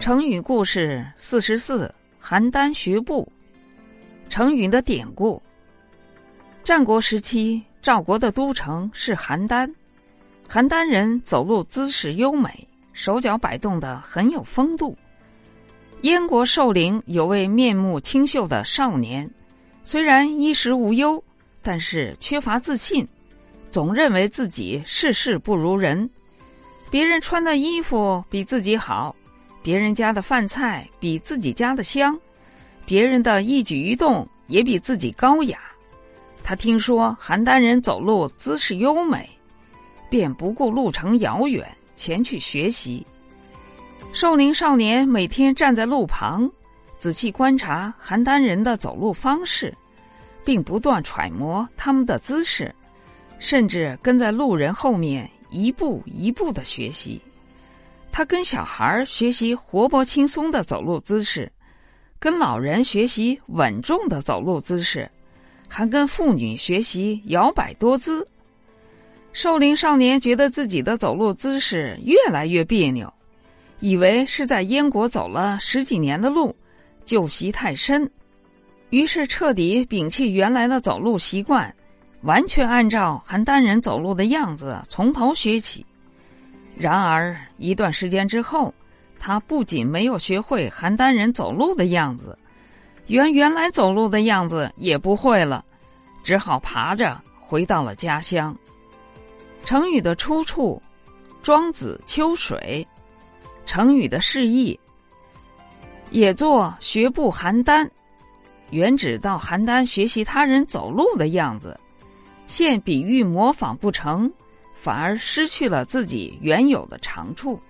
成语故事四十四：邯郸学步。成语的典故：战国时期，赵国的都城是邯郸。邯郸人走路姿势优美，手脚摆动的很有风度。燕国寿陵有位面目清秀的少年，虽然衣食无忧，但是缺乏自信，总认为自己事事不如人，别人穿的衣服比自己好。别人家的饭菜比自己家的香，别人的一举一动也比自己高雅。他听说邯郸人走路姿势优美，便不顾路程遥远前去学习。寿陵少年每天站在路旁，仔细观察邯郸人的走路方式，并不断揣摩他们的姿势，甚至跟在路人后面一步一步的学习。他跟小孩学习活泼轻松的走路姿势，跟老人学习稳重的走路姿势，还跟妇女学习摇摆多姿。寿陵少年觉得自己的走路姿势越来越别扭，以为是在燕国走了十几年的路，旧习太深，于是彻底摒弃原来的走路习惯，完全按照邯郸人走路的样子从头学起。然而，一段时间之后，他不仅没有学会邯郸人走路的样子，原原来走路的样子也不会了，只好爬着回到了家乡。成语的出处：庄子《秋水》。成语的释义：也作学步邯郸，原指到邯郸学习他人走路的样子，现比喻模仿不成。反而失去了自己原有的长处。